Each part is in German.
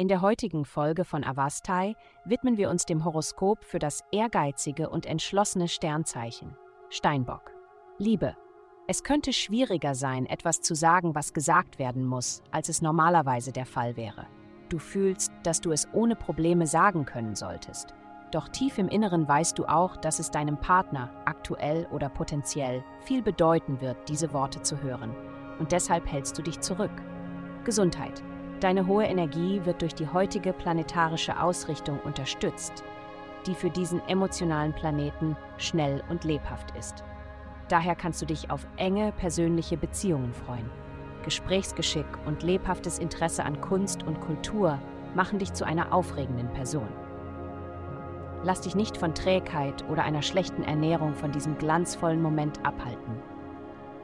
In der heutigen Folge von Avastai widmen wir uns dem Horoskop für das ehrgeizige und entschlossene Sternzeichen Steinbock. Liebe. Es könnte schwieriger sein, etwas zu sagen, was gesagt werden muss, als es normalerweise der Fall wäre. Du fühlst, dass du es ohne Probleme sagen können solltest. Doch tief im Inneren weißt du auch, dass es deinem Partner, aktuell oder potenziell, viel bedeuten wird, diese Worte zu hören. Und deshalb hältst du dich zurück. Gesundheit. Deine hohe Energie wird durch die heutige planetarische Ausrichtung unterstützt, die für diesen emotionalen Planeten schnell und lebhaft ist. Daher kannst du dich auf enge persönliche Beziehungen freuen. Gesprächsgeschick und lebhaftes Interesse an Kunst und Kultur machen dich zu einer aufregenden Person. Lass dich nicht von Trägheit oder einer schlechten Ernährung von diesem glanzvollen Moment abhalten.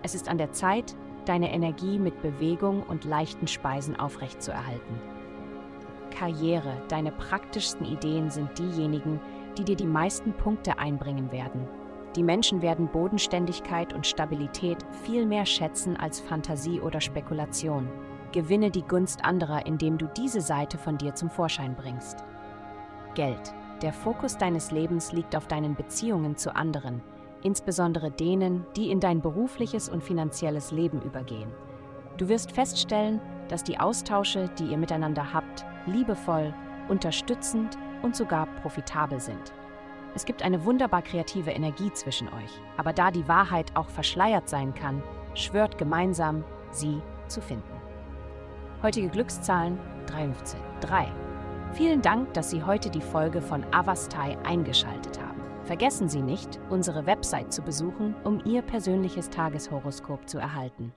Es ist an der Zeit, deine Energie mit Bewegung und leichten Speisen aufrechtzuerhalten. Karriere, deine praktischsten Ideen sind diejenigen, die dir die meisten Punkte einbringen werden. Die Menschen werden Bodenständigkeit und Stabilität viel mehr schätzen als Fantasie oder Spekulation. Gewinne die Gunst anderer, indem du diese Seite von dir zum Vorschein bringst. Geld. Der Fokus deines Lebens liegt auf deinen Beziehungen zu anderen, insbesondere denen, die in dein berufliches und finanzielles Leben übergehen. Du wirst feststellen, dass die Austausche, die ihr miteinander habt, liebevoll, unterstützend und sogar profitabel sind. Es gibt eine wunderbar kreative Energie zwischen euch, aber da die Wahrheit auch verschleiert sein kann, schwört gemeinsam, sie zu finden. Heutige Glückszahlen 15. 3. Vielen Dank, dass Sie heute die Folge von Avastai eingeschaltet. Vergessen Sie nicht, unsere Website zu besuchen, um Ihr persönliches Tageshoroskop zu erhalten.